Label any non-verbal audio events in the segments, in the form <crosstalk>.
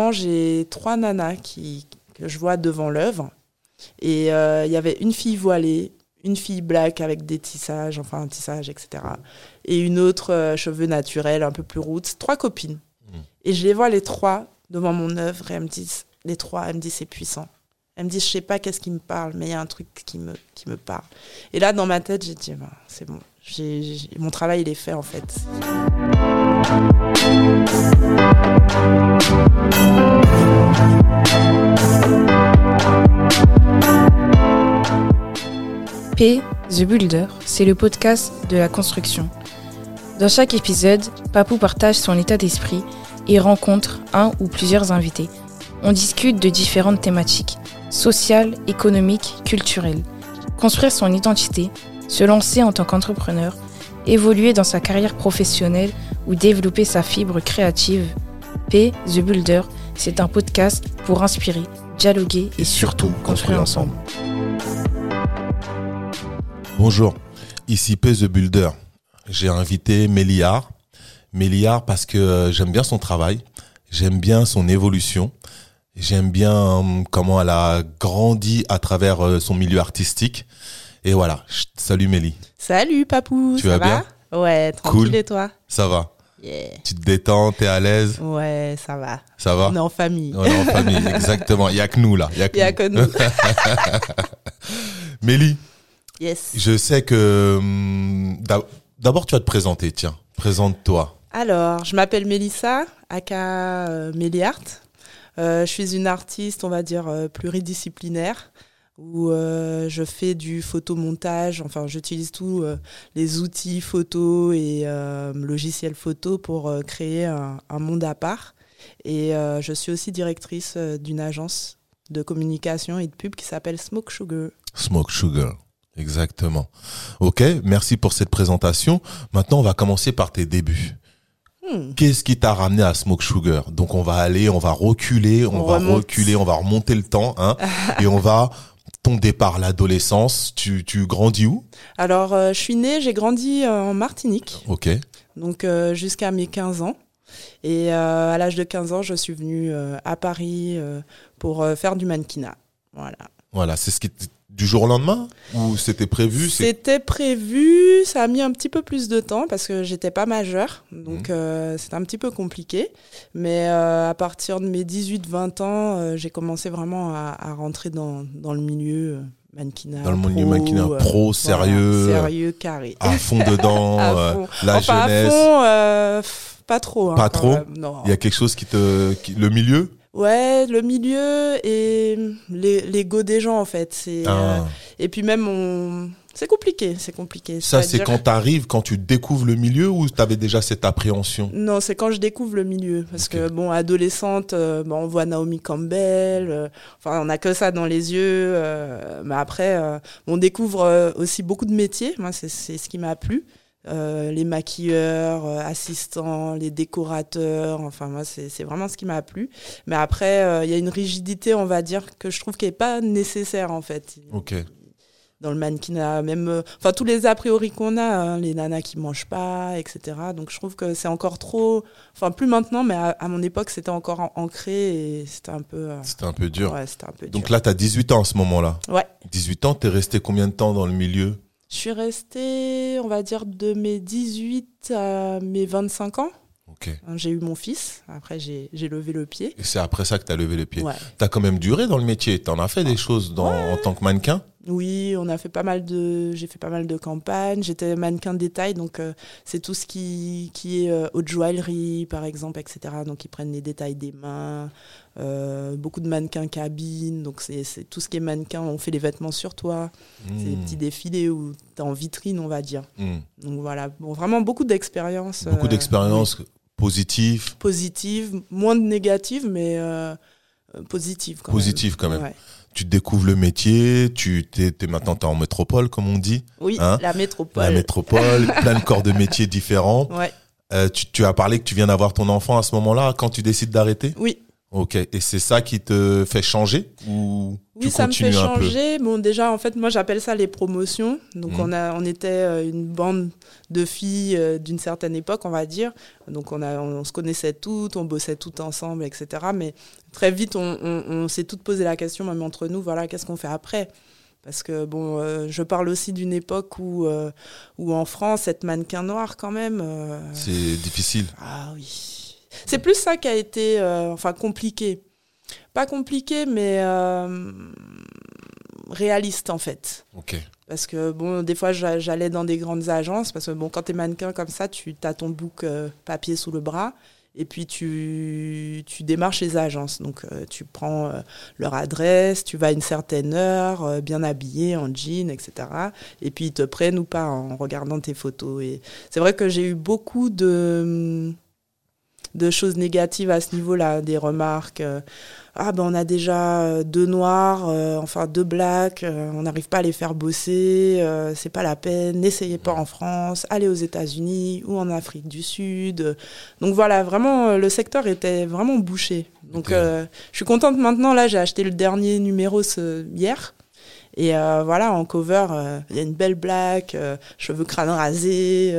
typiquement, j'ai trois nanas qui, que je vois devant l'œuvre. Et euh, il y avait une fille voilée, une fille black avec des tissages, enfin un tissage, etc. Et une autre euh, cheveux naturels, un peu plus roots. Trois copines. Mm. Et je les vois les trois devant mon œuvre et elles me disent, les trois, elles me disent c'est puissant. Elles me disent, je sais pas qu'est-ce qui me parle, mais il y a un truc qui me, qui me parle. Et là, dans ma tête, j'ai dit, ben, c'est bon. Mon travail, il est fait en fait. P, The Builder, c'est le podcast de la construction. Dans chaque épisode, Papou partage son état d'esprit et rencontre un ou plusieurs invités. On discute de différentes thématiques, sociales, économiques, culturelles. Construire son identité, se lancer en tant qu'entrepreneur, évoluer dans sa carrière professionnelle ou développer sa fibre créative. P, The Builder, c'est un podcast pour inspirer, dialoguer et, surtout construire ensemble. Bonjour, ici P The Builder. J'ai invité Méliard. Méliard parce que euh, j'aime bien son travail, j'aime bien son évolution, j'aime bien euh, comment elle a grandi à travers euh, son milieu artistique. Et voilà, salut Mélie, Salut, papou. Tu ça vas va Ouais, tranquille Cool. et toi? Ça va Yeah. Tu te détends, t'es à l'aise, Ouais, ça va. ça va? On est en famille. On est en famille, <laughs> exactement. Il y a que nous là. Il y a que Il y a nous. que nous. <laughs> Mélie, yes. je sais que hum, d'ab- d'abord tu vas te présenter. Tiens, présente-toi. Alors, je m'appelle Mélissa, aka euh, Méliart. Euh, je suis une artiste, on va dire, euh, pluridisciplinaire, où euh, je fais du photomontage, enfin, j'utilise tous euh, les outils photo et euh, logiciels photo pour créer un, un monde à part. Et je suis aussi directrice d'une agence de communication et de pub qui s'appelle Smoke Sugar. Smoke Sugar. Exactement. Ok, merci pour cette présentation. Maintenant, on va commencer par tes débuts. Hmm. Qu'est-ce qui t'a ramené à Smoke Sugar? Donc, on va aller, on va reculer, on, On va remonte. reculer, on va remonter le temps, hein, <laughs> et on va ton départ, l'adolescence. Tu, tu grandis où? Alors, euh, je suis née, j'ai grandi euh, en Martinique. Ok. donc euh, jusqu'à mes 15 ans. Et euh, à l'âge de 15 ans, je suis venue à Paris pour faire du mannequinat. Voilà. Voilà, c'est ce qui du jour au lendemain ou c'était prévu C'était prévu, ça a mis un petit peu plus de temps parce que j'étais pas majeure, donc Mhm. euh, c'était un petit peu compliqué. Mais euh, à partir de mes 18-20 ans, euh, j'ai commencé vraiment à, à rentrer dans, dans le milieu euh, mannequinat. dans le du pro, mannequinat euh, pro, voilà, sérieux, sérieux, carré. à fond dedans, <laughs> À fond. la enfin, jeunesse. à fond, euh, pas trop. hein, Pas trop. Il y a quelque chose qui te, qui- le milieu. Ouais, le milieu et l'ego des gens en fait. C'est euh, Ah. et puis même on, c'est compliqué, c'est compliqué. Ça, c'est C'est-à-dire- quand t'arrives, quand tu découvres le milieu ou t'avais déjà cette appréhension? Non, c'est quand je découvre le milieu parce que bon, adolescente, euh, bon, on voit Naomi Campbell. euh, enfin, on a que ça dans les yeux. euh, mais après, on découvre aussi beaucoup de métiers. Moi, c'est c'est ce qui m'a plu. Euh, les maquilleurs, euh, assistants, les décorateurs, enfin moi c'est c'est vraiment ce qui m'a plu. Mais après euh, il y a une rigidité, on va dire, que je trouve qui est pas nécessaire en fait. Ok. Dans le mannequinat, même, euh, enfin tous les a priori qu'on a, hein, les nanas qui mangent pas, etc. Donc je trouve que c'est encore trop, enfin plus maintenant, mais à, à mon époque c'était encore an- ancré et c'était un peu, C'était un peu dur. ouais, c'était un peu dur. Donc là, t'as 18 ans à ce moment-là. Ouais. 18 ans, t'es resté combien de temps dans le milieu? Je suis restée, on va dire, de mes 18 à mes 25 ans. Hein, J'ai eu mon fils, après j'ai levé le pied. Et c'est après ça que t'as levé les pieds. Ouais. T'as quand même duré dans le métier. T'en as fait des choses dans, en tant que mannequin? Oui, on a fait pas mal de, j'ai fait pas mal de campagnes. J'étais mannequin de détail, donc euh, c'est tout ce qui, qui est euh, haute joaillerie, par exemple, etc. Donc ils prennent les détails des mains. Euh, beaucoup de mannequins cabine, donc c'est tout ce qui est mannequin. On fait les vêtements sur toi. C'est des Hmm. petits défilés où t'es en vitrine, on va dire. Hmm. Donc voilà, bon, vraiment beaucoup d'expériences. Beaucoup d'expériences positives, positives, moins de négatives, mais positives quand positives quand même. Ouais. Tu découvres le métier, tu t'es, t'es maintenant t'es en métropole comme on dit, Oui, Hein la métropole. la métropole, <laughs> plein de corps de métiers différents. Ouais, Euh, tu, tu as parlé que tu viens d'avoir ton enfant à ce moment-là quand tu décides d'arrêter? oui. Ok. Et c'est ça qui te fait changer ou Oui, ça me fait changer. Bon, déjà, en fait, moi, j'appelle ça les promotions. Donc, mhm. on, a, on était euh, une bande de filles euh, d'une certaine époque, on va dire. Donc, on, a, on, se connaissait toutes, on bossait toutes ensemble, etc. Mais très vite, on, on, s'est toutes posé la question, même entre nous, voilà, qu'est-ce qu'on fait après? Parce que bon, euh, je parle aussi d'une époque où, où en France, être mannequin noir quand même. c'est difficile. Ah oui. C'est plus ça qui a été enfin compliqué pas compliqué, mais euh, réaliste en fait. Ok. Parce que bon, des fois j'allais dans des grandes agences, parce que bon, quand tu es mannequin comme ça, tu as ton book euh, papier sous le bras. Et puis tu, tu démarches les agences. Donc euh, tu prends leur adresse, tu vas à une certaine heure, bien habillé, en jean, etc. Et puis ils te prennent ou pas en regardant tes photos. Et c'est vrai que j'ai eu beaucoup de, de choses négatives à ce niveau-là, des remarques ah ben on a déjà euh, deux noirs, euh, enfin deux blacks, euh, on n'arrive pas à les faire bosser, c'est pas la peine, n'essayez pas en France, allez aux États-Unis ou en Afrique du Sud. Donc voilà, vraiment le secteur était vraiment bouché. Donc je suis contente maintenant là, j'ai acheté le dernier numéro ce, hier. Et euh, voilà, en cover, euh, il y a une belle blague, euh, cheveux crâne rasé.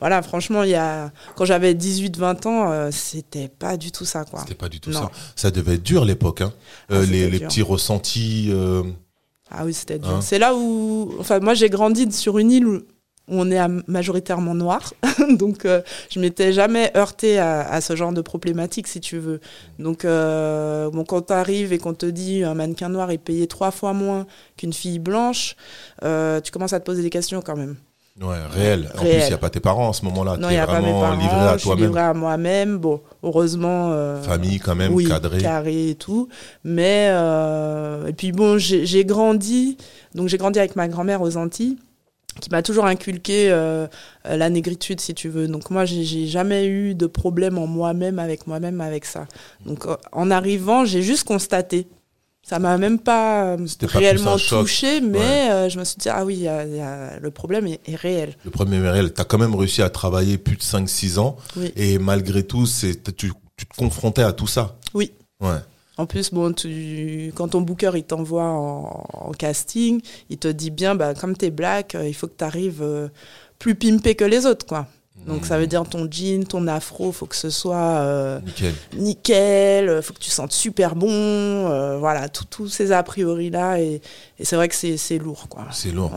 voilà, franchement, il y a, quand j'avais 18-20 ans, c'était pas du tout ça. C'était pas du tout ça. Ça devait être dur l'époque. Hein. Ah, les, les, petits ressentis. Ah oui, c'était dur. Hein C'est là où. Enfin, moi, j'ai grandi sur une île où on est majoritairement noir. <laughs> Donc, euh, je m'étais jamais heurté à, ce genre de problématique, si tu veux. Donc, euh, bon, quand tu arrives et qu'on te dit un mannequin noir est payé trois fois moins qu'une fille blanche, euh, tu commences à te poser des questions quand même. Ouais, réel. En plus, il n'y a pas tes parents en ce moment-là. Non, il n'y a pas mes parents. Livré à toi-même. Je suis livré à moi-même. Bon, heureusement. Famille quand même, oui, cadré. carré et tout. Mais, et puis bon, j'ai grandi. Donc, j'ai grandi avec ma grand-mère aux Antilles qui m'a toujours inculqué euh, la négritude, si tu veux. Donc moi, j'ai jamais eu de problème en moi-même, avec moi-même, avec ça. Donc euh, en arrivant, j'ai juste constaté. Ça m'a même pas euh, réellement touché, mais je me suis dit, ah oui, le problème est, réel. Le problème est réel. Tu as quand même réussi à travailler plus de 5-6 ans. Et malgré tout, tu, tu te confrontais à tout ça. Oui. Ouais. En plus, bon, tu, quand ton booker il t'envoie en, casting, il te dit bien, bah, comme tu es black, euh, il faut que tu arrives euh, plus pimpé que les autres, quoi. Donc ça veut dire ton jean, ton afro, faut que ce soit euh, nickel. nickel, faut que tu sentes super bon, voilà, tous ces a priori là, et, c'est vrai que c'est lourd, quoi. C'est lourd.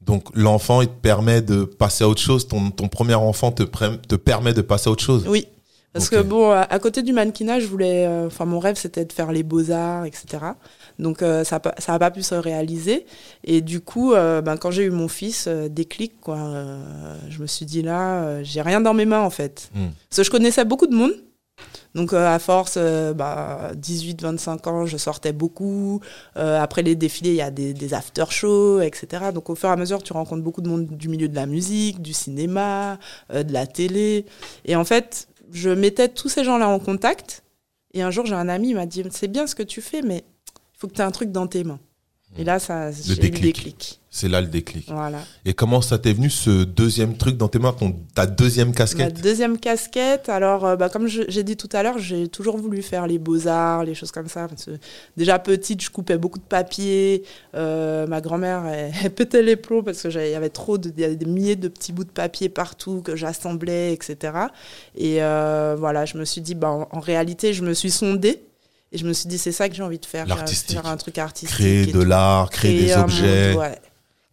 Donc l'enfant, il te permet de passer à autre chose. Ton, ton premier enfant te, te permet de passer à autre chose? Oui, parce que bon, à, côté du mannequinage, je voulais, euh, enfin mon rêve c'était de faire les beaux arts, etc. Donc euh, ça ça n'a pas pu se réaliser. Et du coup, euh, ben, quand j'ai eu mon fils, déclic quoi. je me suis dit là, j'ai rien dans mes mains en fait. Hmm. Parce que je connaissais beaucoup de monde. Donc à force, bah, 18-25 ans, je sortais beaucoup. après les défilés, il y a des, des after-shows, etc. Donc au fur et à mesure, tu rencontres beaucoup de monde du milieu de la musique, du cinéma, de la télé. Et en fait, je mettais tous ces gens-là en contact. Et un jour, j'ai un ami, il m'a dit C'est bien ce que tu fais, mais il faut que tu aies un truc dans tes mains. Et là, ça, le déclic. C'est là le déclic. Voilà. Et comment ça t'est venu ce deuxième truc dans tes mains, ton, ta deuxième casquette Ma deuxième casquette, alors euh, bah, comme j'ai dit tout à l'heure, j'ai toujours voulu faire les beaux-arts, les choses comme ça. déjà petite, je coupais beaucoup de papier. Euh, ma grand-mère, elle, pétait les plombs parce qu'il y avait trop de, y avait des milliers de petits bouts de papier partout que j'assemblais, etc. Et euh, voilà, je me suis dit, bah, en, en réalité, je me suis sondée et je me suis dit, c'est ça que j'ai envie de faire. Faire un truc artistique. Créer de l'art, créer, des objets.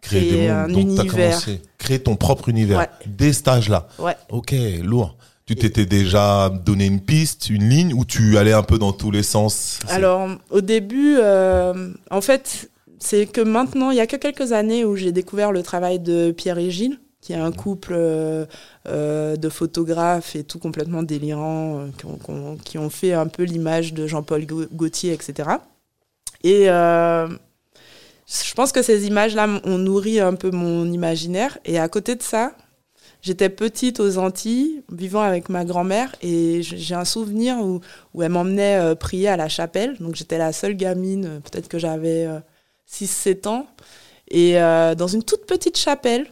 Créer, des un univers. Créer ton propre univers. Dès ce là Ouais. Ok, lourd. Tu t'étais déjà donné une piste, une ligne, ou tu allais un peu dans tous les sens? Alors, au début, euh, en fait, c'est que maintenant, il y a que quelques années où j'ai découvert le travail de Pierre et Gilles qui est un couple euh, euh, de photographes et tout complètement délirant, euh, qui, ont, fait un peu l'image de Jean-Paul Gaultier, etc. Et je pense que ces images-là ont nourri un peu mon imaginaire. Et à côté de ça, j'étais petite aux Antilles, vivant avec ma grand-mère, et j'ai un souvenir où, elle m'emmenait prier à la chapelle. Donc j'étais la seule gamine, peut-être que j'avais 6-7 ans. Et dans une toute petite chapelle,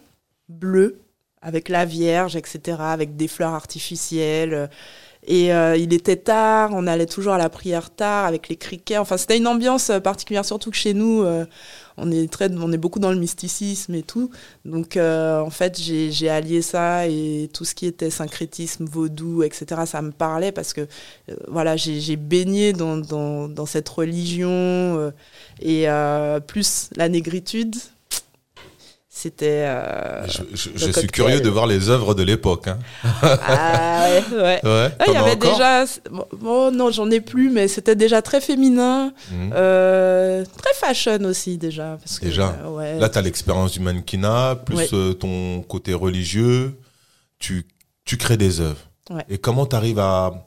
bleu, avec la Vierge, etc., avec des fleurs artificielles. Et euh, il était tard, on allait toujours à la prière tard avec les criquets. Enfin, c'était une ambiance euh, particulière, surtout que chez nous, euh, on est très, on est beaucoup dans le mysticisme et tout. Donc, en fait, j'ai allié ça et tout ce qui était syncrétisme, vaudou, etc. Ça me parlait parce que, voilà, j'ai baigné dans, dans, cette religion et plus la négritude. C'était. euh, Je, je- le je suis curieux de voir les œuvres de l'époque. Hein. ah, ouais, ouais. <laughs> Ouais, Ah, il y t'en as avait déjà. Bon, bon, non, j'en ai plus, mais c'était déjà très féminin, Mhm. euh, très fashion aussi déjà. Parce que, Déjà. euh, ouais. Là, tu as l'expérience du mannequinat, plus Ouais. ton côté religieux. Tu, tu crées des œuvres. Ouais. Et comment tu arrives à.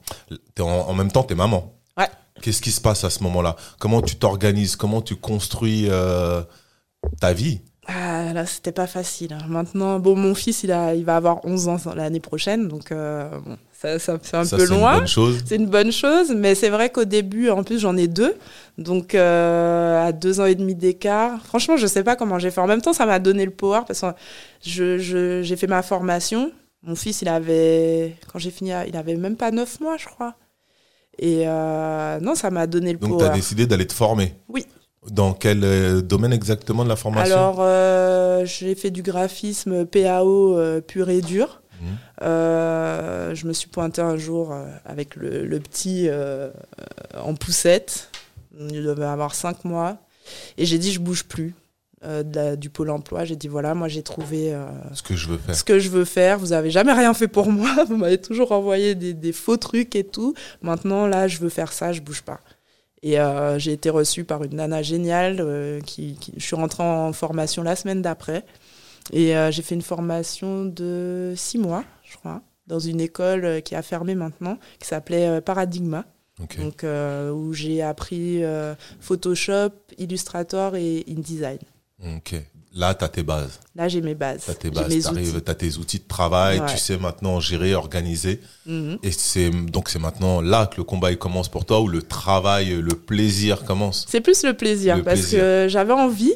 t'es en, en même temps, tu es maman. Ouais. Qu'est-ce qui se passe à ce moment-là? Comment tu t'organises? Comment tu construis ta vie? Ah, là, c'était pas facile. hein. Maintenant, bon, mon fils, il, a, il va avoir 11 ans l'année prochaine, donc euh, bon, ça, ça fait un Ça, peu c'est une loin. bonne chose. C'est une bonne chose, mais c'est vrai qu'au début, en plus, j'en ai deux. Donc, euh, à deux ans et demi d'écart, franchement, je sais pas comment j'ai fait. En même temps, ça m'a donné le power parce que je, je- j'ai fait ma formation. Mon fils, il avait, quand j'ai fini, il avait même pas neuf mois, je crois. Et euh, non, ça m'a donné le Donc, tu as power. décidé d'aller te former. Oui. Dans quel euh, domaine exactement de la formation Alors, euh, j'ai fait du graphisme PAO euh, pur et dur. Mhm. Euh, je me suis pointée un jour avec le, le petit en poussette. Il devait avoir cinq mois. Et j'ai dit, je bouge plus euh, la- du pôle emploi. J'ai dit, voilà, moi j'ai trouvé euh, Ce que je veux faire. ce que je veux faire. Vous avez jamais rien fait pour moi. <laughs> Vous m'avez toujours envoyé des, des faux trucs et tout. Maintenant, là, je veux faire ça, je bouge pas. Et euh, j'ai été reçue par une nana géniale. euh, qui, qui- je suis rentrée en formation la semaine d'après. Et euh, j'ai fait une formation de six mois, je crois, dans une école qui a fermé maintenant, qui s'appelait Paradigma. Ok. Donc, où j'ai appris Photoshop, Illustrator et InDesign. Ok. Là, tu as tes bases. Là, j'ai mes bases. Tu as tes bases. Tu as tes outils de travail. Ouais. Tu sais maintenant gérer, organiser. Mhm. Et c'est donc c'est maintenant là que le combat il commence pour toi, où le travail, le plaisir commence. C'est plus le plaisir Le parce plaisir. que j'avais envie,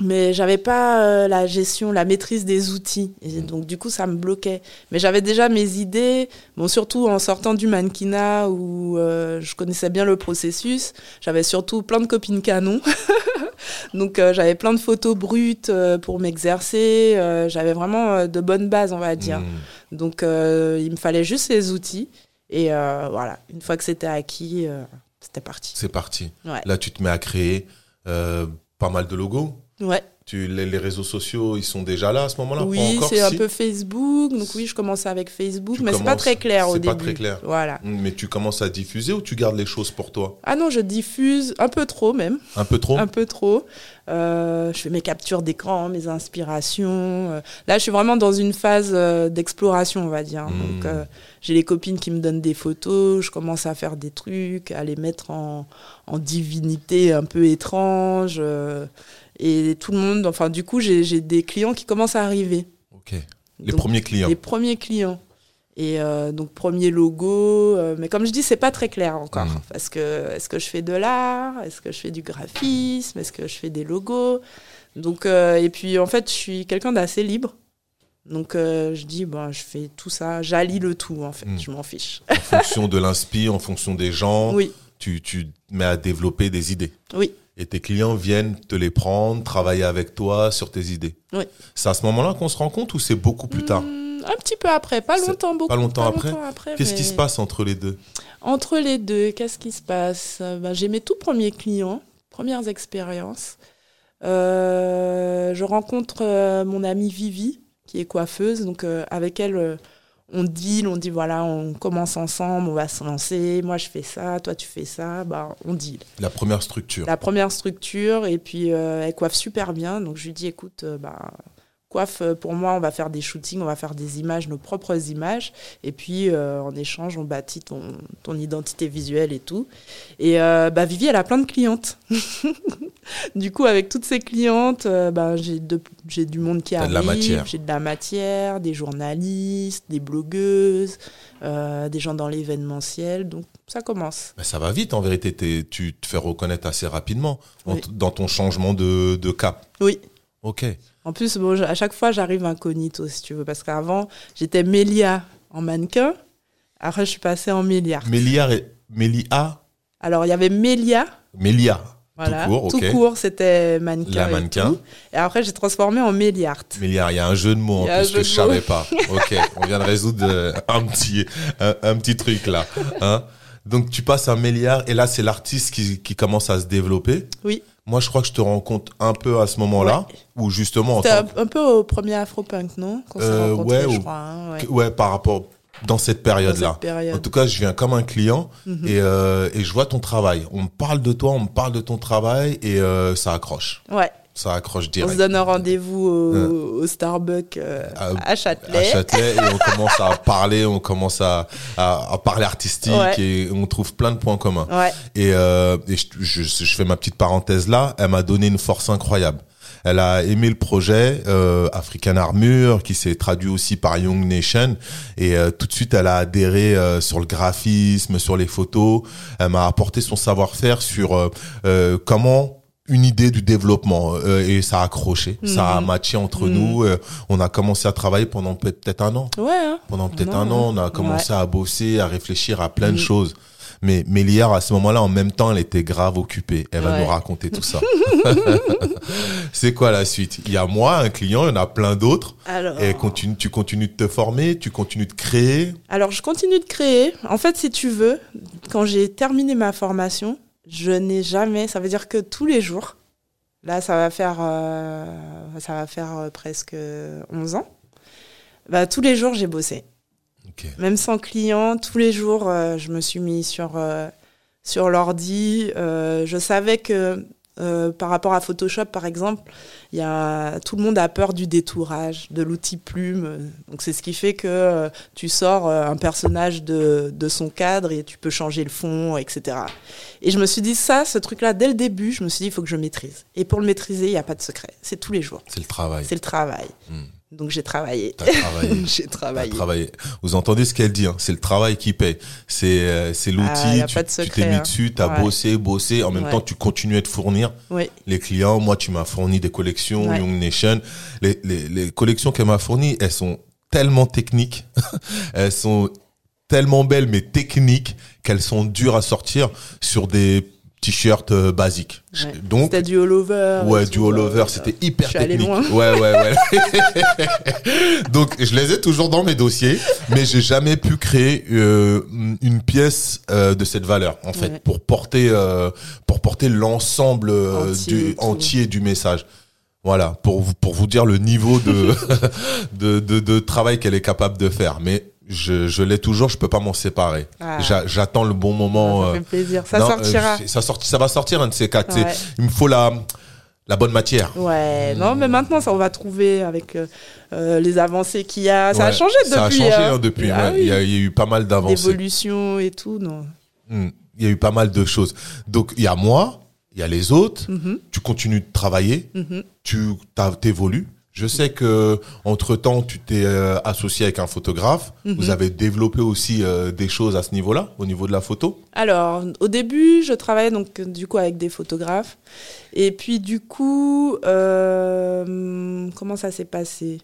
mais j'avais pas euh, la gestion, la maîtrise des outils. Et Mm. donc du coup, ça me bloquait. Mais j'avais déjà mes idées. Bon, surtout en sortant du mannequinat où euh, je connaissais bien le processus. J'avais surtout plein de copines canon. <laughs> donc euh, j'avais plein de photos brutes pour m'exercer. J'avais vraiment de bonnes bases, on va dire. Mm. Donc il me fallait juste ces outils. Et voilà, une fois que c'était acquis, c'était parti. C'est parti. Ouais. Là, tu te mets à créer pas mal de logos. Ouais. Tu, les, les réseaux sociaux, ils sont déjà là à ce moment-là Oui, c'est un si peu Facebook. Donc oui, je commence avec Facebook, Tu mais c'est pas très clair au c'est début. pas très clair. Voilà. Mais tu commences à diffuser ou tu gardes les choses pour toi? Ah non, je diffuse un peu trop même, Un peu trop? Un peu trop. Euh, je fais mes captures d'écran, mes inspirations. euh. Là, je suis vraiment dans une phase euh, d'exploration, on va dire. Mm. Donc euh, j'ai les copines qui me donnent des photos, je commence à faire des trucs, à les mettre en, en divinité un peu étrange. euh, et tout le monde, enfin du coup, j'ai des clients qui commencent à arriver. Ok. Les Donc, premiers clients. Les premiers clients. Et euh, donc, premier logo. euh, mais comme je dis, c'est pas très clair encore. Mhm. Parce que, est-ce que je fais de l'art? Est-ce que je fais du graphisme? Est-ce que je fais des logos? Donc, euh, et puis, en fait, je suis quelqu'un d'assez libre. Donc, euh, je dis, bon, je fais tout ça. J'allie le tout, en fait. Mhm. Je m'en fiche. En fonction de l'inspi, en fonction des gens, Oui, tu, tu mets à développer des idées. oui. Et tes clients viennent te les prendre, travailler avec toi sur tes idées. Oui. C'est à ce moment-là qu'on se rend compte ou c'est beaucoup plus tard Hmm, un petit peu après. Pas longtemps, beaucoup. pas longtemps après après, Qu'est-ce qui se passe entre les deux? Entre les deux, qu'est-ce qui se passe? Ben, J'ai mes tout premiers clients, premières expériences. Euh, je rencontre euh, mon amie Vivi, qui est coiffeuse. Donc, euh, avec elle, on deal, on dit voilà, on commence ensemble, on va se lancer. Moi, je fais ça, toi, tu fais ça. Bah, on deal. La première structure. La première structure, et puis euh, elle coiffe super bien. Donc, je lui dis écoute, euh, bah, coiffe euh, pour moi, on va faire des shootings, on va faire des images, nos propres images. Et puis, euh, en échange, on bâtit ton, ton identité visuelle et tout. Et euh, bah, Vivi, elle a plein de clientes. <laughs> du coup, avec toutes ces clientes, euh, bah, j'ai de- j'ai du monde qui de arrive. la matière. J'ai de la matière, des journalistes, des blogueuses, des gens dans l'événementiel. Donc, ça commence. Ça va vite en vérité. T'es- tu te fais reconnaître assez rapidement Oui. dans ton changement de, de cap. Oui. Ok. En plus, bon, à chaque fois, j'arrive incognito, si tu veux, parce qu'avant, j'étais Mélia en mannequin. Après, je suis passée en Méliart. Méliard et Mélia Alors, il y avait Mélia. Mélia. Voilà. Tout court, court, c'était mannequin. La et mannequin. Et, après, j'ai transformé en Méliart. Méliard, il y a un jeu de mots en un plus que je savais pas. <laughs> Ok, on vient de résoudre euh, un petit, un, un petit truc là. Hein Donc tu passes à Méliard et là c'est l'artiste qui, qui commence à se développer. Oui. Moi je crois que je te rencontre un peu à ce moment-là, où justement en C'était un, peu au premier Afropunk, non? Euh, rencontrés, ouais, je au- crois. hein, ouais. par rapport dans cette période-là. Période. En tout cas, je viens comme un client Mhm. et, euh, et je vois ton travail. On me parle de toi, on me parle de ton travail et euh, ça accroche. Ouais. Ça accroche On se direct. donne un rendez-vous au, Ouais. au Starbucks euh, À- à Châtelet. à Châtelet et on <laughs> commence à parler, on commence à, à, à parler artistique Ouais. et on trouve plein de points communs. Ouais. Et, euh, et je, je, je fais ma petite parenthèse là, elle m'a donné une force incroyable. Elle a aimé le projet euh, African Armure qui s'est traduit aussi par Young Nation et euh, tout de suite elle a adhéré euh, sur le graphisme, sur les photos. Elle m'a apporté son savoir-faire sur euh, euh, comment une idée du développement euh, et ça a accroché, ça a Mhm. matché entre Mhm. nous. euh, on a commencé à travailler pendant peut- peut-être un an. Ouais. hein. Pendant peut-être un an, on a commencé à bosser, à réfléchir à plein de Mhm. choses. Mais Méliard, à ce moment-là, en même temps, elle était grave occupée. Elle va nous raconter tout ça. <laughs> <laughs> C'est quoi la suite? Il y a moi, un client, il y en a plein d'autres. Alors, Et continue, tu continues de te former, tu continues de créer? alors, je continue de créer. En fait, si tu veux, quand j'ai terminé ma formation, je n'ai jamais. Ça veut dire que tous les jours, là, ça va faire, euh, ça va faire euh, presque 11 ans. Bah, tous les jours, j'ai bossé. Même sans client, tous les jours, euh, je me suis mis sur, euh, sur l'ordi. Je savais que par rapport à Photoshop, par exemple, il y a, tout le monde a peur du détourage, de l'outil plume. Donc c'est ce qui fait que euh, tu sors euh, un personnage de, de son cadre et tu peux changer le fond, etc. Et je me suis dit ça, ce truc-là, dès le début, je me suis dit, il faut que je maîtrise. Et pour le maîtriser, il n'y a pas de secret. C'est tous les jours. C'est le travail. C'est le travail. Hmm. Donc j'ai travaillé. T'as travaillé. <laughs> j'ai travaillé. travaillé. Vous entendez ce qu'elle dit hein C'est le travail qui paye. C'est euh, c'est Ah, l'outil. a tu tu t'es mis hein. dessus, t'as Ouais. bossé, bossé. En même Ouais. temps, tu continues à te fournir. Oui. les clients. Moi, tu m'as fourni des collections Ouais. Young Nation. Les, les, les collections qu'elle m'a fournies, elles sont tellement techniques, <laughs> elles sont tellement belles mais techniques qu'elles sont dures à sortir sur des t-shirts euh, basiques. Ouais. Donc C'était du all-over. Ouais, et du tout, all over, euh, c'était hyper je suis technique. loin. Ouais, ouais, ouais. <laughs> <laughs> Donc, je les ai toujours dans mes dossiers, mais j'ai jamais pu créer euh, une pièce euh, de cette valeur, en fait, Ouais. pour porter, euh, pour porter l'ensemble euh, Entier du entier du message. Voilà, pour vous, pour vous dire le niveau de, <laughs> de, de, de travail qu'elle est capable de faire. Mais je, je l'ai toujours, je peux pas m'en séparer. Ah. J'a- J'attends le bon moment. Ça euh, fait plaisir. Ça non, sortira. euh, ça, sorti, ça va sortir un de ces quatre. Ouais. Il me faut la, la bonne matière. Ouais, non, mais maintenant, ça, on va trouver avec euh, euh, les avancées qu'il y a. Ça a changé depuis. Ça a changé hein. hein, depuis. Ah ouais. il, y a, il y a eu pas mal d'avancées. D'évolution et tout, non. Hmm. Il y a eu pas mal de choses. Donc, il y a moi, il y a les autres. Mhm, Tu continues de travailler. mhm. Tu t'évolues. Je sais que entre temps, tu t'es euh, associé avec un photographe. Mhm. Vous avez développé aussi euh, des choses à ce niveau-là, au niveau de la photo? Alors, au début, je travaillais donc du coup avec des photographes. Et puis du coup, euh, comment ça s'est passé?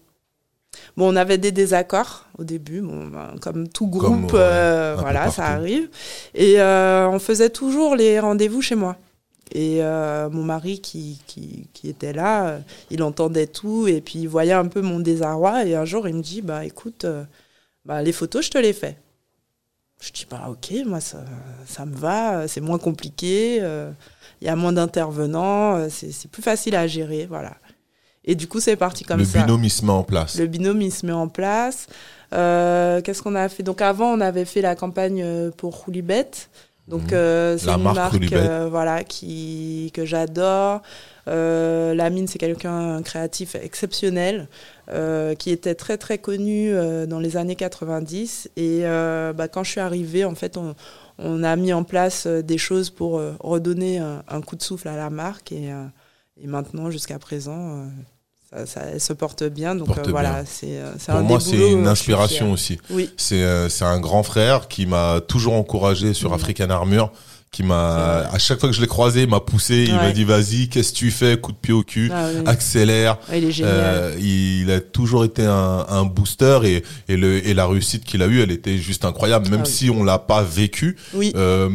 Bon, on avait des désaccords au début, bon, ben, comme tout groupe, Comme, voilà, ça arrive. Et on faisait toujours les rendez-vous chez moi. Et euh, mon mari qui, qui, qui était là, euh, il entendait tout et puis il voyait un peu mon désarroi. Et un jour, il me dit, bah écoute, euh, bah, les photos, je te les fais. Je dis, bah ok, moi ça, ça me va, c'est moins compliqué, euh, il y a moins d'intervenants, c'est plus facile à gérer, voilà. Et du coup, c'est parti comme le ça. binôme, il se met en place. Le binôme, il se met en place. Qu'est-ce qu'on a fait? Donc avant, on avait fait la campagne pour Roulibet. Donc Mhm. euh, c'est une marque euh, voilà, qui, que j'adore. Euh, Lamine, c'est quelqu'un un créatif exceptionnel euh, qui était très très connu euh, dans les années 90. Et euh, bah, quand je suis arrivée, en fait, on, on a mis en place des choses pour redonner un, un coup de souffle à la marque. Et, et maintenant, jusqu'à présent, ça, ça- elle se porte bien. Donc Porte euh, voilà, c'est euh, Pour moi, c'est une euh, inspiration aussi. Oui, C'est c'est un grand frère qui m'a toujours encouragé sur Mhm. African Armure, qui m'a, à chaque fois que je l'ai croisé, il m'a poussé, il m'a dit vas-y, qu'est-ce que tu fais, coup de pied au cul, ah accélère. il est génial. Euh, il, a toujours été un, un booster et, et, le, et la réussite qu'il a eue, elle était juste incroyable, même ah si on l'a pas vécu. Oui. Euh,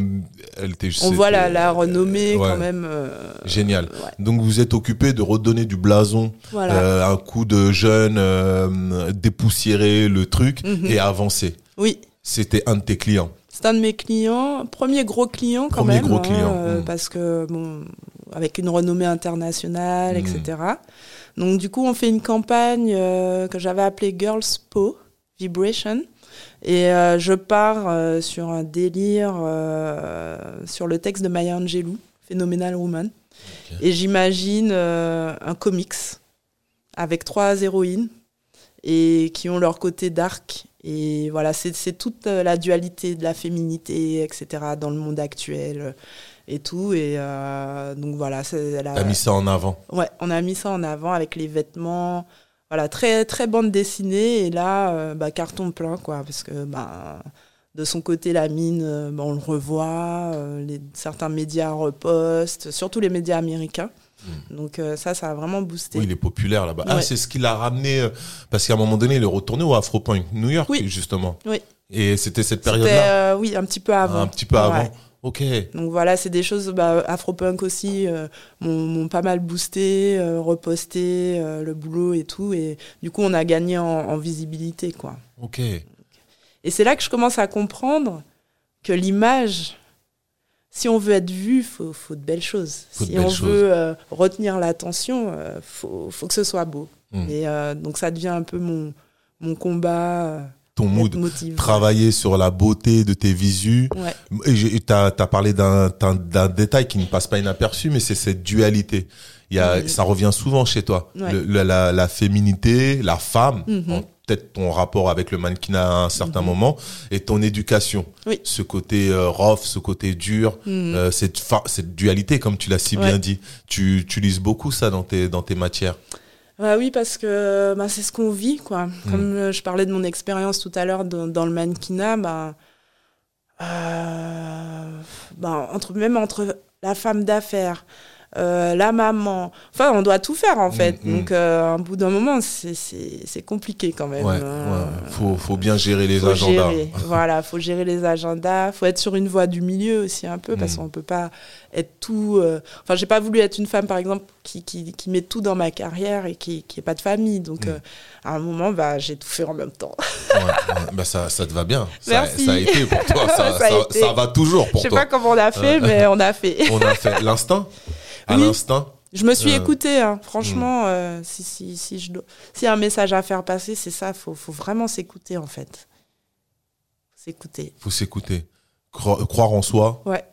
elle était. On voit la, la renommée quand même. Euh, génial. Donc vous êtes occupé de redonner du blason, euh, un coup de jeune, euh, dépoussiérer le truc mhm. et avancer. Oui. C'était un de tes clients. C'est un de mes clients, premier gros client quand premier même, gros client. Hein, euh, mm. parce que bon, avec une renommée internationale, etc. Mm. Donc du coup, on fait une campagne euh, que j'avais appelée Girls Po Vibration, et euh, je pars sur un délire sur le texte de Maya Angelou, Phénoménal Woman, et j'imagine un comics avec trois héroïnes et qui ont leur côté dark et voilà, c'est toute euh, la dualité de la féminité, etc., dans le monde actuel euh, et tout. Et euh, donc voilà. Elle a mis ça en avant. Ouais, on a mis ça en avant avec les vêtements. Voilà, très, très bande dessinée. Et là, bah, carton plein, quoi. Parce que bah, de son côté, la mine, bah, on le revoit. les, certains médias repostent, surtout les médias américains. Mm. Donc euh, ça, ça a vraiment boosté. Oui, il est populaire là-bas. Ah, c'est ce qui l'a ramené, euh, parce qu'à un moment donné, il est retourné au Afropoint New York, justement. Oui. Et c'était cette période-là euh, Oui, un petit peu avant. un petit peu avant. Ok. Donc voilà, c'est des choses, bah, Afropunk aussi, m'ont pas mal boosté, reposté le boulot et tout. Et du coup, on a gagné en, en visibilité, quoi. Ok. Et c'est là que je commence à comprendre que l'image si on veut être vu, il faut, faut, de belles choses. si on veut euh, retenir l'attention, il euh, faut, faut, que ce soit beau. Hmm. Et euh, donc ça devient un peu mon, mon combat. Ton mood, travailler sur la beauté de tes visus. Ouais. Tu as, parlé d'un détail qui ne passe pas inaperçu, mais c'est cette dualité. Il y a, Ça revient souvent chez toi. la, la, féminité, la femme, mm-hmm peut-être ton rapport avec le mannequinat à un certain mhm. moment et ton éducation. Oui. Ce côté euh, rough, ce côté dur, mhm. euh, cette, cette dualité, comme tu l'as si bien dit. Tu utilises beaucoup ça dans tes, dans tes matières. Bah oui, parce que bah, c'est ce qu'on vit, quoi. Mhm. Comme euh, je parlais de mon expérience tout à l'heure dans, le mannequinat, bah, bah, entre, même entre la femme d'affaires, euh, la maman. Enfin, on doit tout faire en fait. Mm, mm. Donc, euh, un bout d'un moment, c'est compliqué quand même. Ouais, hein. Faut, faut, bien gérer les agendas. <laughs> voilà, faut gérer les agendas. Faut être sur une voie du milieu aussi un peu, parce mm. qu'on peut pas être tout. Euh, enfin, j'ai pas voulu être une femme, par exemple, qui, qui, qui, met tout dans ma carrière et qui qui pas de famille. Donc, à un moment, bah, j'ai tout fait en même temps. <laughs> bah, ça, ça te va bien. Ça, ça, a été pour toi. <laughs> Ça, ça, va toujours pour toi. Je sais pas comment on a fait, mais on a fait. on a fait. L'instinct à l'instinct je me suis euh, écoutée, hein. franchement, hmm. euh, si, si, si, je s'il y a un message à faire passer, c'est ça, il faut, faut, vraiment s'écouter en fait. S'écouter. faut s'écouter. croire en soi. Ouais.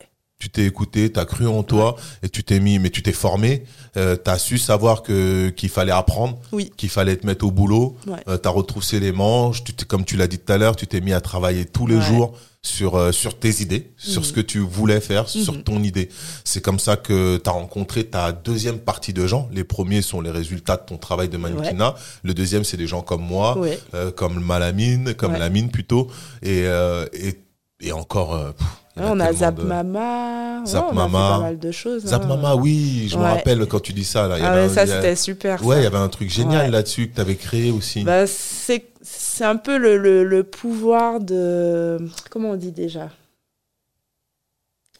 Tu t'es écouté, tu as cru en toi et tu t'es mis, mais tu t'es formé, euh, tu as su savoir que qu'il fallait apprendre, oui. qu'il fallait te mettre au boulot, ouais. euh, tu as retroussé les manches, tu comme tu l'as dit tout à l'heure, tu t'es mis à travailler tous les jours sur euh, sur tes idées, sur mhm. ce que tu voulais faire, sur mhm. ton idée. C'est comme ça que tu as rencontré ta deuxième partie de gens. Les premiers sont les résultats de ton travail de mannequinat. Le deuxième, c'est des gens comme moi, euh, comme Malamine, comme Lamine plutôt, et euh, et, et encore. On a Zap Mama, Zap on Mama, a fait pas mal de choses. Zap hein. Mama, oui, je me rappelle quand tu dis ça là. Il y ah ça c'était super. Ouais, il y avait un truc génial là-dessus que tu avais créé aussi. Bah, c'est un peu le, le, pouvoir de. Comment on dit déjà?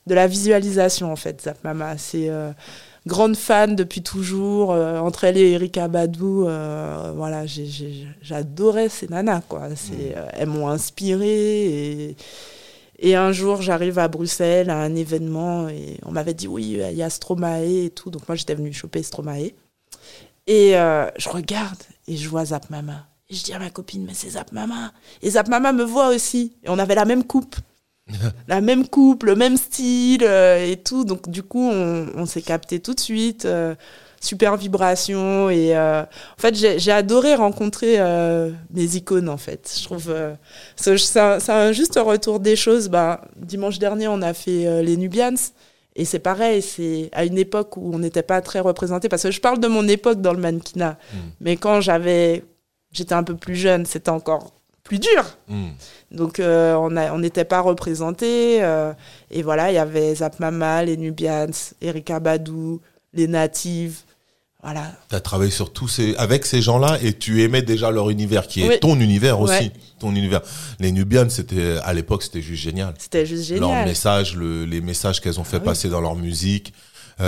De la visualisation, en fait, Zap Mama. C'est. Euh, grande fan depuis toujours. Euh, entre elle et Erika Badou, euh, voilà, j'adorais ces nanas, quoi. C'est, mm. elles m'ont inspirée. Et, et un jour, j'arrive à Bruxelles à un événement et on m'avait dit oui, il y a Stromae et tout. Donc moi, j'étais venue choper Stromae. Et je regarde et je vois Zap Mama. Et je dis à ma copine, mais c'est Zap Mama. Et Zap Mama me voit aussi. Et on avait la même coupe. <laughs> la même coupe, le même style euh, et tout. Donc, du coup, on, s'est capté tout de suite. Euh, super vibration. Et euh, en fait, j'ai adoré rencontrer mes icônes, en fait. Je trouve. c'est un, juste retour des choses. Bah, dimanche dernier, on a fait les Nubians. Et c'est pareil, c'est à une époque où on n'était pas très représenté. Parce que je parle de mon époque dans le mannequinat. Mm. Mais quand j'avais j'étais un peu plus jeune, c'était encore plus dur. Hmm. Donc euh, on n'était pas représentés. euh, et voilà, il y avait Zap Mama, les Nubians, Erika Badou, les Natives. Voilà. Tu as travaillé sur tous ces, avec ces gens-là et tu aimais déjà leur univers, qui est Oui. ton univers aussi. Ouais. Ton univers. Les Nubians, c'était, à l'époque, c'était juste génial. C'était juste Leur génial. message, le- les messages qu'elles ont fait Ah oui. passer dans leur musique,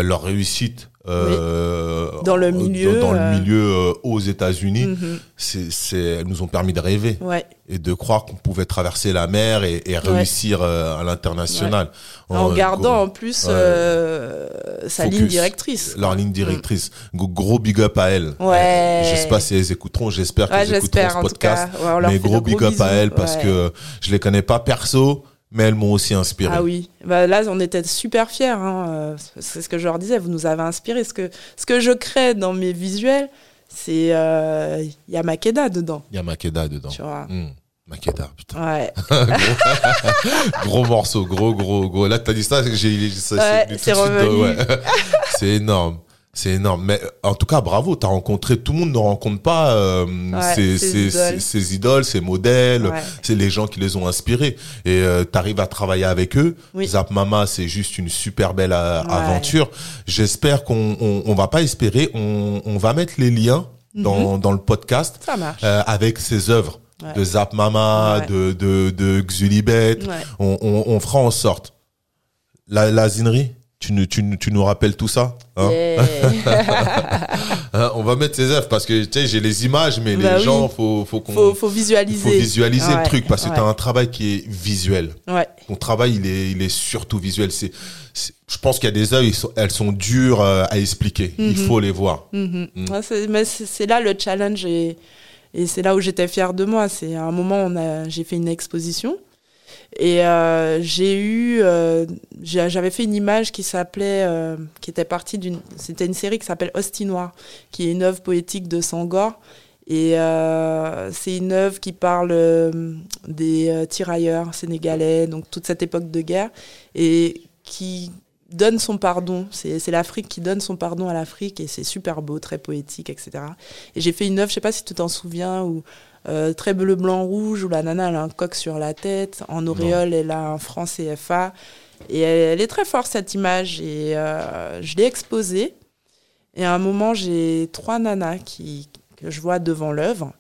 leur réussite euh, Dans le milieu, dans, dans euh, le milieu euh, aux États-Unis, Mhm. c'est, c'est, elles nous ont permis de rêver Ouais. et de croire qu'on pouvait traverser la mer et, et réussir euh, à l'international. En Euh, gardant en plus ouais. euh, sa Focus. ligne directrice. leur ligne directrice. Gros- Gros big up à elles. Ouais. Euh, Je sais pas si elles écouteront, j'espère Ouais, qu'elles écouteront ce podcast. Ouais, mais gros big up bisous. à elles parce Ouais. que je les connais pas perso, mais elles m'ont aussi inspiré. Ah oui, bah, là on était super fiers. hein, euh, C'est ce que je leur disais, vous nous avez inspiré. Ce que, ce que je crée dans mes visuels, c'est euh, il y a Makeda dedans. Il y a Makeda dedans. Tu vois. Hmm, Makeda, putain. Ouais, <laughs> <laughs> gros morceau, gros, gros, gros. Là, t'as dit ça, j'ai, c'est ouais. <laughs> c'est énorme. C'est énorme. Mais euh, en tout cas, bravo, t'as rencontré, tout le monde ne rencontre pas euh, ces, ces ces, idoles. ces- ces idoles, ces modèles, ouais. c'est les gens qui les ont inspirés. Et euh, t'arrives à travailler avec eux. Oui. Zap Mama, c'est juste une super belle euh, Ouais. aventure. J'espère qu'on on, on va pas espérer, on, on va mettre les liens Mhm. dans, dans le podcast ça marche. euh, avec ses œuvres Ouais. de Zap Mama, Ouais. de, de, de Xulibet. Ouais. On, on, on fera en sorte. La, la zinerie, tu, nous- tu, tu nous rappelles tout ça hein Yeah. <laughs> Hein, On va mettre ses œuvres parce que tu sais, j'ai les images, mais Bah les oui. gens, faut, faut qu'on faut, faut faut visualiser. visualiser le truc parce que ouais. tu as un travail qui est visuel. Ouais. Ton travail, il est, il est surtout visuel. C'est, je pense qu'il y a des œuvres, elles sont dures euh, à expliquer. Il Mhm. faut les voir. Mhm. Mm. Ouais, mais c'est c'est là le challenge et, et c'est là où j'étais fière de moi. C'est à un moment on a j'ai fait une exposition et euh, j'ai eu euh, j'avais fait une image qui s'appelait euh, qui était partie d'une c'était une série qui s'appelle Ostinois qui est une œuvre poétique de Sangor. Et c'est une œuvre qui parle des tirailleurs sénégalais donc toute cette époque de guerre et qui donne son pardon. C'est l'Afrique qui donne son pardon à l'Afrique et c'est super beau, très poétique, etc. Et j'ai fait une œuvre, je sais pas si tu t'en souviens, où euh, très bleu, blanc, rouge, où la nana elle a un coq sur la tête, en auréole elle a un franc CFA. Et elle, elle est très forte cette image et euh, je l'ai exposée. Et à un moment j'ai trois nanas qui, que je vois devant l'œuvre.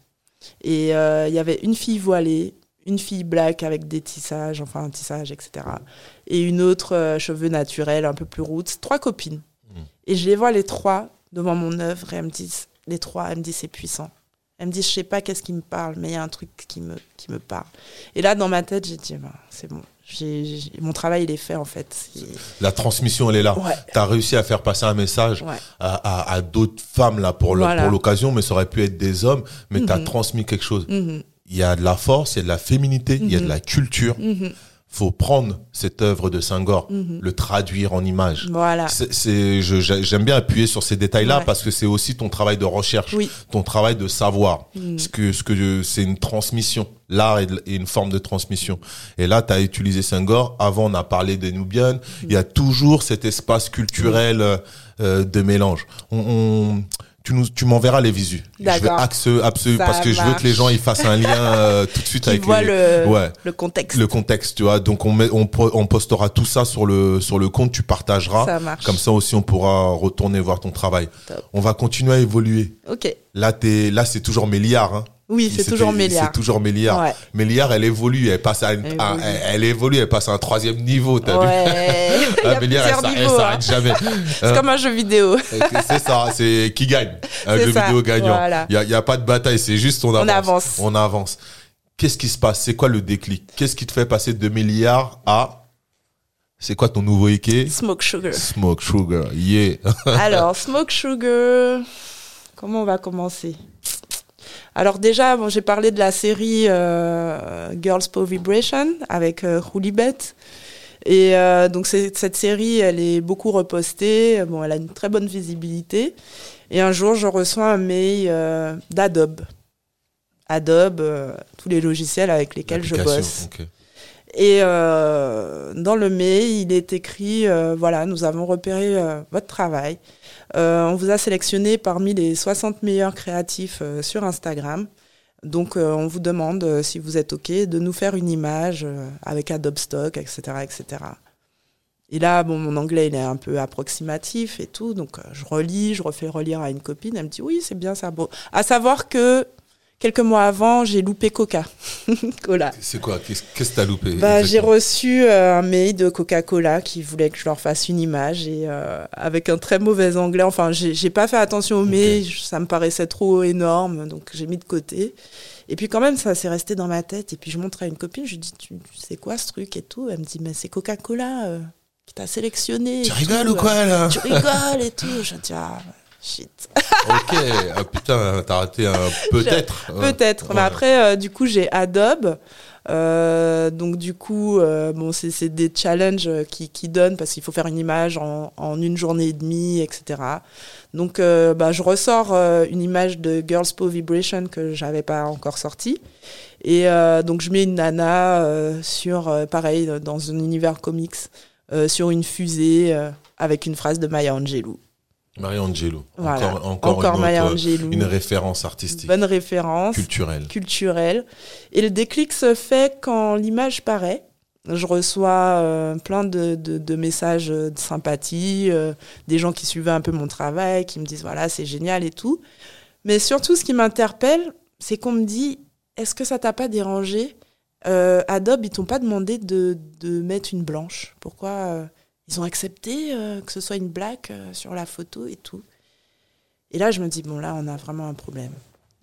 Et euh, il y avait une fille voilée, une fille black avec des tissages, enfin un tissage, etc. Et une autre euh, cheveux naturels, un peu plus roots. Trois copines. Mm. Et je les vois les trois devant mon œuvre et elles me disent, les trois, elles me disent c'est puissant. Elles me disent, je sais pas qu'est-ce qui me parle, mais il y a un truc qui me, qui me parle. Et là, dans ma tête, j'ai dit, ben, c'est bon. Mon travail, il est fait, en fait. La transmission, elle est là. Ouais, Tu as réussi à faire passer un message ouais. à, à, à d'autres femmes là pour Voilà. l'occasion, mais ça aurait pu être des hommes, mais tu as Mhm. transmis quelque chose. Mhm, Il y a de la force, il y a de la féminité, il y a de Mhm. la culture. Mhm, faut prendre cette œuvre de Senghor, mhm. le traduire en images. Voilà. C'est, j'aime bien appuyer sur ces détails-là Ouais. parce que c'est aussi ton travail de recherche, Oui. ton travail de savoir. Mhm. Ce que, ce que c'est une transmission. L'art est, une forme de transmission. Et là, tu as utilisé Senghor. Avant, on a parlé des Nubians. Il y a toujours cet espace culturel euh, euh, de mélange. On, on- tu nous, tu m'enverras les visus. Je vais axe, absolu, parce que je veux que les gens ils fassent un lien euh, <laughs> tout de suite avec les, le, ouais le contexte. le contexte, tu vois. Donc on met, on, po- on postera tout ça sur le sur le compte, tu partageras. Ça marche. Comme ça aussi, on pourra retourner voir ton travail. Top. On va continuer à évoluer. Ok. Là, t'es, là, c'est toujours Méliard. Hein. Oui, c'est toujours Méliard. C'est toujours Méliard. Ouais. Méliard, elle évolue, elle passe à, une- Elle à- évolue. elle, elle évolue, elle passe à un troisième niveau. T'as vu? Ouais. <laughs> Y Ah, Méliard, elle, s'arrête- hein. jamais. <laughs> C'est comme un jeu vidéo. <laughs> c'est ça, c'est qui gagne. Un jeu ça, vidéo gagnant. voilà. Il y a, y a pas de bataille, c'est juste on avance. avance. On avance. Qu'est-ce qui se passe? C'est quoi le déclic? Qu'est-ce qui te fait passer de Méliard à c'est quoi ton nouveau équé Smoke Sugar. Smoke Sugar, yeah. Alors, Smoke Sugar, comment on va commencer? Alors déjà, bon, j'ai parlé de la série euh, Girls Power Vibration avec euh, Roulibet. Et euh, donc cette série, elle est beaucoup repostée. Bon, elle a une très bonne visibilité. Et un jour, je reçois un mail euh, d'Adobe. Adobe, tous les logiciels avec lesquels je bosse. Et euh, dans le mail, il est écrit euh, voilà, nous avons repéré euh, votre travail. Euh, on vous a sélectionné parmi les 60 meilleurs créatifs euh, sur Instagram. Donc, euh, on vous demande, si vous êtes OK, de nous faire une image avec Adobe Stock, etc., etc. Et là, bon, mon anglais, il est un peu approximatif et tout. Donc, je relis, je refais relire à une copine. Elle me dit, oui, c'est bien ça. Bon, à savoir que quelques mois avant, j'ai loupé Coca. <laughs> Cola. C'est quoi? Qu'est-ce que t'as loupé Bah, j'ai reçu euh, un mail de Coca-Cola qui voulait que je leur fasse une image et euh, avec un très mauvais anglais. Enfin, j'ai pas fait attention au mail, ça me paraissait trop énorme, donc j'ai mis de côté. Et puis quand même, ça s'est resté dans ma tête. Et puis je montre à une copine, je lui dis, tu, tu sais quoi ce truc et tout? Elle me dit, mais c'est Coca-Cola euh, qui t'a sélectionné. Tu rigoles tout, ou quoi là? euh, Tu rigoles et tout. Je dis, ah, shit. Ok, ah, putain, t'as raté un <laughs> peut-être. Ouais. Peut-être. Mais après, euh, du coup, j'ai Adobe. Euh, donc du coup, euh, bon, c'est des challenges qui, qui donnent parce qu'il faut faire une image en, en une journée et demie, etc. Donc bah, je ressors une image de Girls Po Vibration que j'avais pas encore sortie. Et donc je mets une nana sur, pareil, dans un univers comics, sur une fusée avec une phrase de Maya Angelou. Maria Angelou. Voilà. Encore, encore, Encore une, Maya autre- Angelou. une référence artistique, Bonne référence culturelle. culturel. Et le déclic se fait quand l'image paraît. Je reçois euh, plein de, de- de messages de sympathie, euh, des gens qui suivaient un peu mon travail, qui me disent voilà, c'est génial et tout. Mais surtout, ce qui m'interpelle, c'est qu'on me dit est-ce que ça t'a pas dérangé? Euh, Adobe, ils t'ont pas demandé de, de mettre une blanche. Pourquoi euh, ils ont accepté euh, que ce soit une black euh, sur la photo et tout Et là, je me dis bon, là, on a vraiment un problème.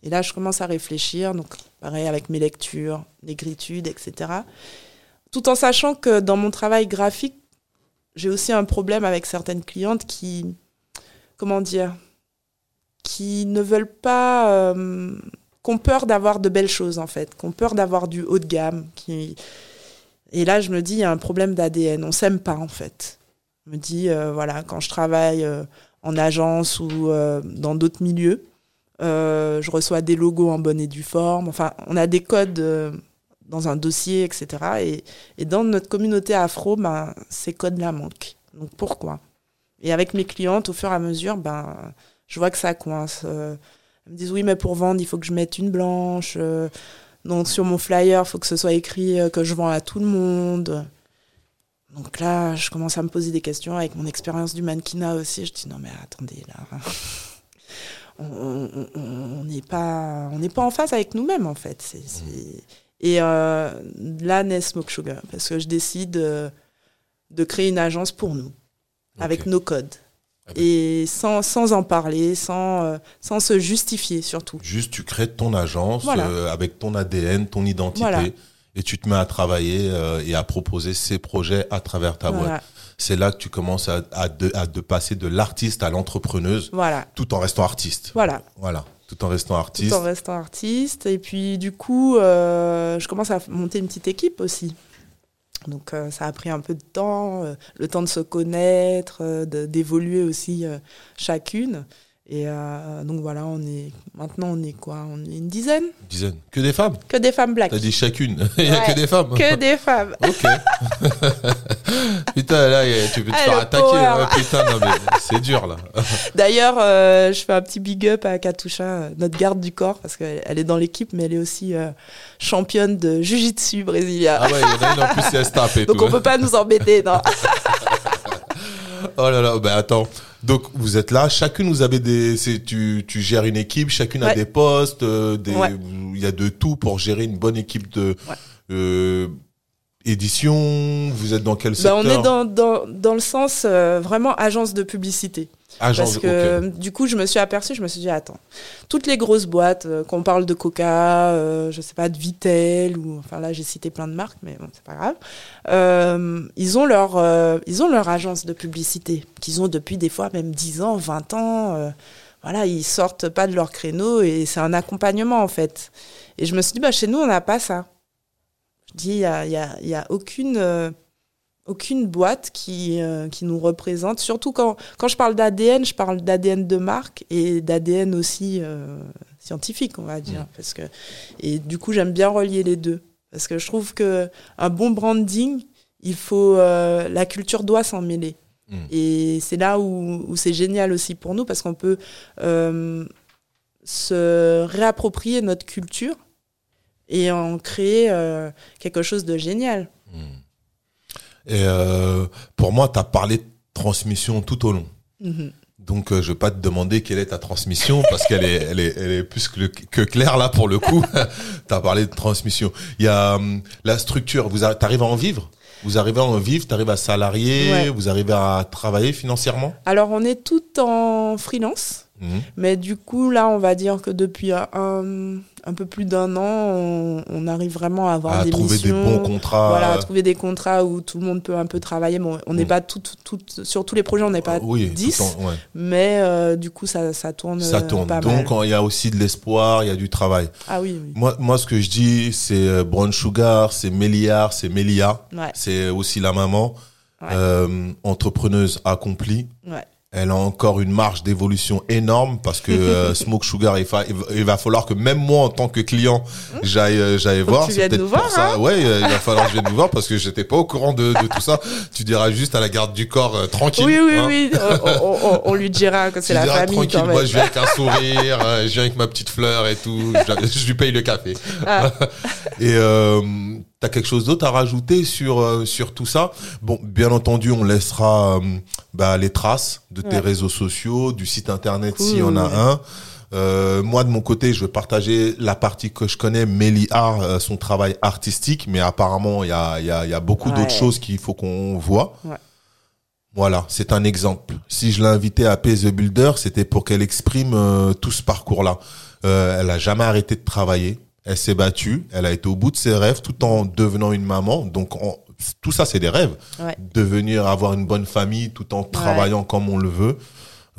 Et là, je commence à réfléchir, donc pareil avec mes lectures, l'écritude, etc. Tout en sachant que dans mon travail graphique, j'ai aussi un problème avec certaines clientes qui, comment dire, qui ne veulent pas, euh, qui ont peur d'avoir de belles choses en fait, qui ont peur d'avoir du haut de gamme. Qui... Et là, je me dis, il y a un problème d'ADN, on s'aime pas en fait. Je me dis, euh, voilà, quand je travaille euh, en agence ou euh, dans d'autres milieux, je reçois des logos en bonne et due forme. Enfin, on a des codes dans un dossier, etc. Et, et dans notre communauté afro, ben, ces codes-là manquent. Donc pourquoi? Et avec mes clientes, au fur et à mesure, ben, je vois que ça coince. Elles me disent oui, mais pour vendre, il faut que je mette une blanche. Donc sur mon flyer, il faut que ce soit écrit euh, que je vends à tout le monde. Donc là, je commence à me poser des questions avec mon expérience du mannequinat aussi. Je dis non mais attendez là, <laughs> on n'est pas on n'est pas en phase avec nous-mêmes en fait. Et euh, là naît Smoke Sugar parce que je décide euh, de créer une agence pour nous avec nos codes Ah ben. et sans, sans en parler, sans, euh, sans se justifier surtout. Juste, tu crées ton agence Voilà. euh, avec ton ADN, ton identité, Voilà. et tu te mets à travailler euh, et à proposer ces projets à travers ta boîte. Voilà, C'est là que tu commences à, à, de, à de passer de l'artiste à l'entrepreneuse, voilà, tout en restant artiste. voilà. Voilà, tout en restant Tout artiste. en restant artiste. Et puis du coup, euh, je commence à monter une petite équipe aussi. Donc euh, ça a pris un peu de temps, euh, le temps de se connaître, euh, d'évoluer aussi euh, chacune. Et euh, donc voilà, on est maintenant on est quoi? On est une dizaine Une dizaine. Que des femmes? Que des femmes black. T'as dit chacune. <laughs> Il y a Ouais. que des femmes. Que des femmes. <laughs> Ok. <laughs> putain, là, tu peux te Ah, faire attaquer. hein, putain, non, mais c'est dur, là. D'ailleurs, euh, je fais un petit big up à Katusha, notre garde du corps, parce qu'elle elle est dans l'équipe, mais elle est aussi euh, championne de Jiu-Jitsu brésilien. Ah ouais, il y en a une en plus, elle se tape et Donc tout. on peut pas nous embêter, non? Oh là là, bah attends. Donc vous êtes là, chacune vous avez des, c'est tu, tu gères une équipe, chacune a des postes, euh, des, Ouais. il y a de tout pour gérer une bonne équipe de Ouais. euh, édition. Vous êtes dans quel Bah, secteur On est dans, dans, dans le sens euh, vraiment agence de publicité. Agence. Parce que ok. du coup, je me suis aperçue, je me suis dit, attends, toutes les grosses boîtes, euh, qu'on parle de Coca, euh, je sais pas, de Vitel, ou enfin là, j'ai cité plein de marques, mais bon, c'est pas grave. Euh, ils, ont leur, euh, ils ont leur agence de publicité, qu'ils ont depuis des fois même 10 ans, 20 ans. euh, voilà, ils sortent pas de leur créneau et c'est un accompagnement en fait. Et je me suis dit, bah, chez nous, on n'a pas ça. Je dis, il n'y a, y a, il y a aucune. euh, aucune boîte qui, euh, qui nous représente. Surtout quand, quand je parle d'ADN, je parle d'ADN de marque et d'ADN aussi euh, scientifique, on va dire. Parce que, et du coup, j'aime bien relier les deux. Parce que je trouve que un bon branding, il faut, la culture doit s'en mêler. Mm. Et c'est là où, où c'est génial aussi pour nous parce qu'on peut se réapproprier notre culture et en créer euh, quelque chose de génial. Et euh, pour moi, tu as parlé de transmission tout au long. Mhm. Donc, euh, je vais pas te demander quelle est ta transmission parce qu'elle est, elle est, elle est plus que, que claire là pour le coup. <laughs> tu as parlé de transmission. Il y a hum, la structure. Vous arrivez à en vivre? Vous arrivez à en vivre? Tu arrives à salarier? Ouais. Vous arrivez à travailler financièrement? Alors, on est tout en freelance. Mhm. Mais du coup, là, on va dire que depuis un, un peu plus d'un an, on, on arrive vraiment à avoir À des trouver des missions. bons contrats. Voilà, à trouver des contrats où tout le monde peut un peu travailler. Bon, on n'est Mm. pas tout, tout, sur tous les projets, on n'est pas Ah oui, 10, tout en- ouais. mais euh, du coup, ça, ça tourne. Ça euh, tourne. pas Donc, il y a aussi de l'espoir, il y a du travail. Ah oui, oui. Moi, moi, ce que je dis, c'est euh, Brown Sugar, c'est Méliard, c'est Mélia. Ouais, C'est aussi la maman, Ouais. euh, entrepreneuse accomplie. ouais. Elle a encore une marge d'évolution énorme parce que euh, <laughs> Smoke Sugar, il, fa- il va- il va falloir que même moi, en tant que client, j'aille euh, j'aille voir. tu peut-être nous pour voir, ça. hein. Ouais, euh, il va falloir que je vienne nous <laughs> voir parce que j'étais pas au courant de, de tout ça. Tu diras juste à la garde du corps euh, tranquille. Oui, oui, hein. oui. <laughs> On, on- on- lui dira que c'est la diras famille tranquille, quand moi je viens avec un sourire, je viens avec ma petite fleur et tout, je, je lui paye le café. Ah. Et euh, t'as quelque chose d'autre à rajouter sur euh, sur tout ça? Bon, bien entendu, on laissera euh, bah, les traces de tes Ouais. réseaux sociaux, du site internet Cool. s'il y en a un. Euh, moi de mon côté, je vais partager la partie que je connais, Mélie Art, euh, son travail artistique, mais apparemment il y a il y a, y a beaucoup Ouais. d'autres choses qu'il faut qu'on voit. Ouais. Voilà, c'est un exemple. Si je l'ai invitée à Pay the Builder, c'était pour qu'elle exprime euh, tout ce parcours-là. Euh, elle a jamais arrêté de travailler. Elle s'est battue. Elle a été au bout de ses rêves tout en devenant une maman. Donc, on- tout ça, c'est des rêves. Ouais. Devenir, avoir une bonne famille tout en travaillant comme on le veut.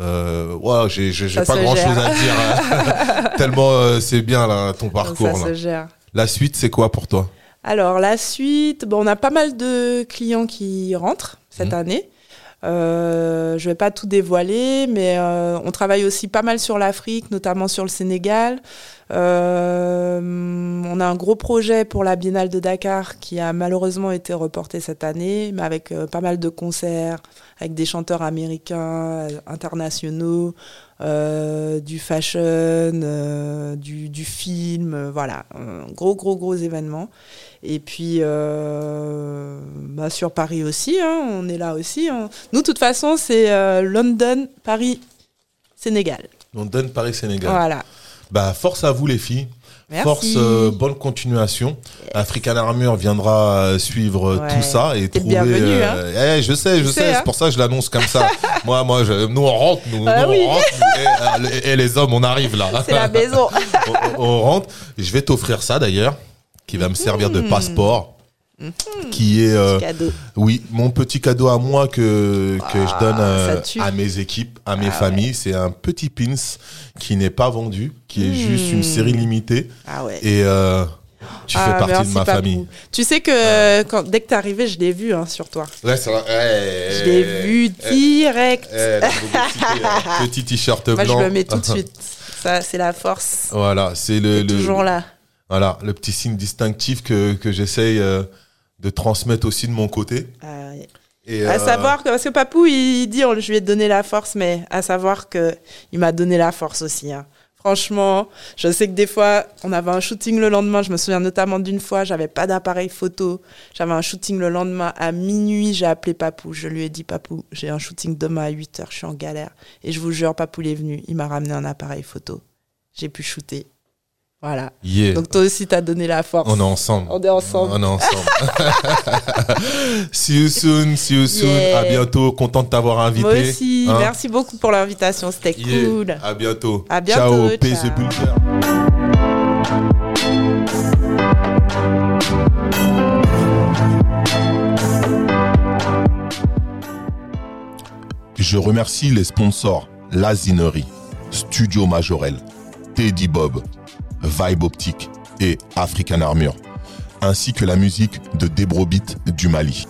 Euh, ouais, j'ai, j'ai, j'ai pas se grand chose gère. à dire. hein. <laughs> Tellement euh, c'est bien là, ton parcours. Ça là. se gère. La suite, c'est quoi pour toi? Alors, la suite, bon, on a pas mal de clients qui rentrent cette Mhm. année. Euh, je vais pas tout dévoiler, mais euh, on travaille aussi pas mal sur l'Afrique, notamment sur le Sénégal. Euh, on a un gros projet pour la Biennale de Dakar qui a malheureusement été reporté cette année, mais avec euh, pas mal de concerts, avec des chanteurs américains, euh, internationaux, euh, du fashion, du, du film, voilà, un gros, gros, gros événement. Et puis, euh, bah, sur Paris aussi, hein, on est là aussi. hein. Nous, de toute façon, c'est euh, London, Paris, Sénégal. London, Paris, Sénégal. Voilà. Bah, force à vous les filles. Merci. Force, euh, bonne continuation. African Armure viendra suivre Ouais. tout ça et trouver. euh, eh, je sais, je sais. sais, hein. C'est pour ça que je l'annonce comme ça. <laughs> moi, moi, je- nous on rentre, nous, Ah nous, oui. on rentre. et, euh, et les hommes, on arrive là. C'est la maison. <laughs> on, on rentre. Je vais t'offrir ça d'ailleurs, qui va me servir de passeport. Qui est, euh, Cadeau. oui, mon petit cadeau à moi que, que je donne euh, ça à mes équipes, à mes Ah familles. C'est un petit pins qui n'est pas vendu, qui est juste une série limitée. Ah ouais. Et euh, tu fais Ah, partie merci, de ma Papou. famille. Tu sais que quand, dès que t'es arrivé, je l'ai vu hein, sur toi. Ouais. Ouais, Je l'ai vu direct. Euh, <laughs> petit t-shirt Moi, blanc. je le mets tout de <laughs> suite. Ça, c'est la force. Voilà, c'est le, le- toujours là. Voilà, le petit signe distinctif que, que j'essaye euh, de transmettre aussi de mon côté. Ah. Et, À euh, savoir que, parce que Papou, il dit, on, je lui ai donné la force, mais à savoir que il m'a donné la force aussi. hein. Franchement, je sais que des fois, on avait un shooting le lendemain. Je me souviens notamment d'une fois, j'avais pas d'appareil photo. J'avais un shooting le lendemain à minuit. J'ai appelé Papou. Je lui ai dit, Papou, j'ai un shooting demain à 8 heures. Je suis en galère. Et je vous jure, Papou, il est venu. Il m'a ramené un appareil photo. J'ai pu shooter. Voilà. yeah, Donc toi aussi, t'as donné la force. on est ensemble. On est ensemble. On est ensemble. <laughs> see you soon, see you soon. Yeah. À bientôt. Content de t'avoir invité. Moi aussi. Hein? Merci beaucoup pour l'invitation. C'était Yeah. cool. À bientôt. À bientôt, Ciao, ciao. Je remercie les sponsors Lazinerie, Studio Majorel, Teddy Bob, Vibe Optique et African Armure, ainsi que la musique de Debrobit du Mali.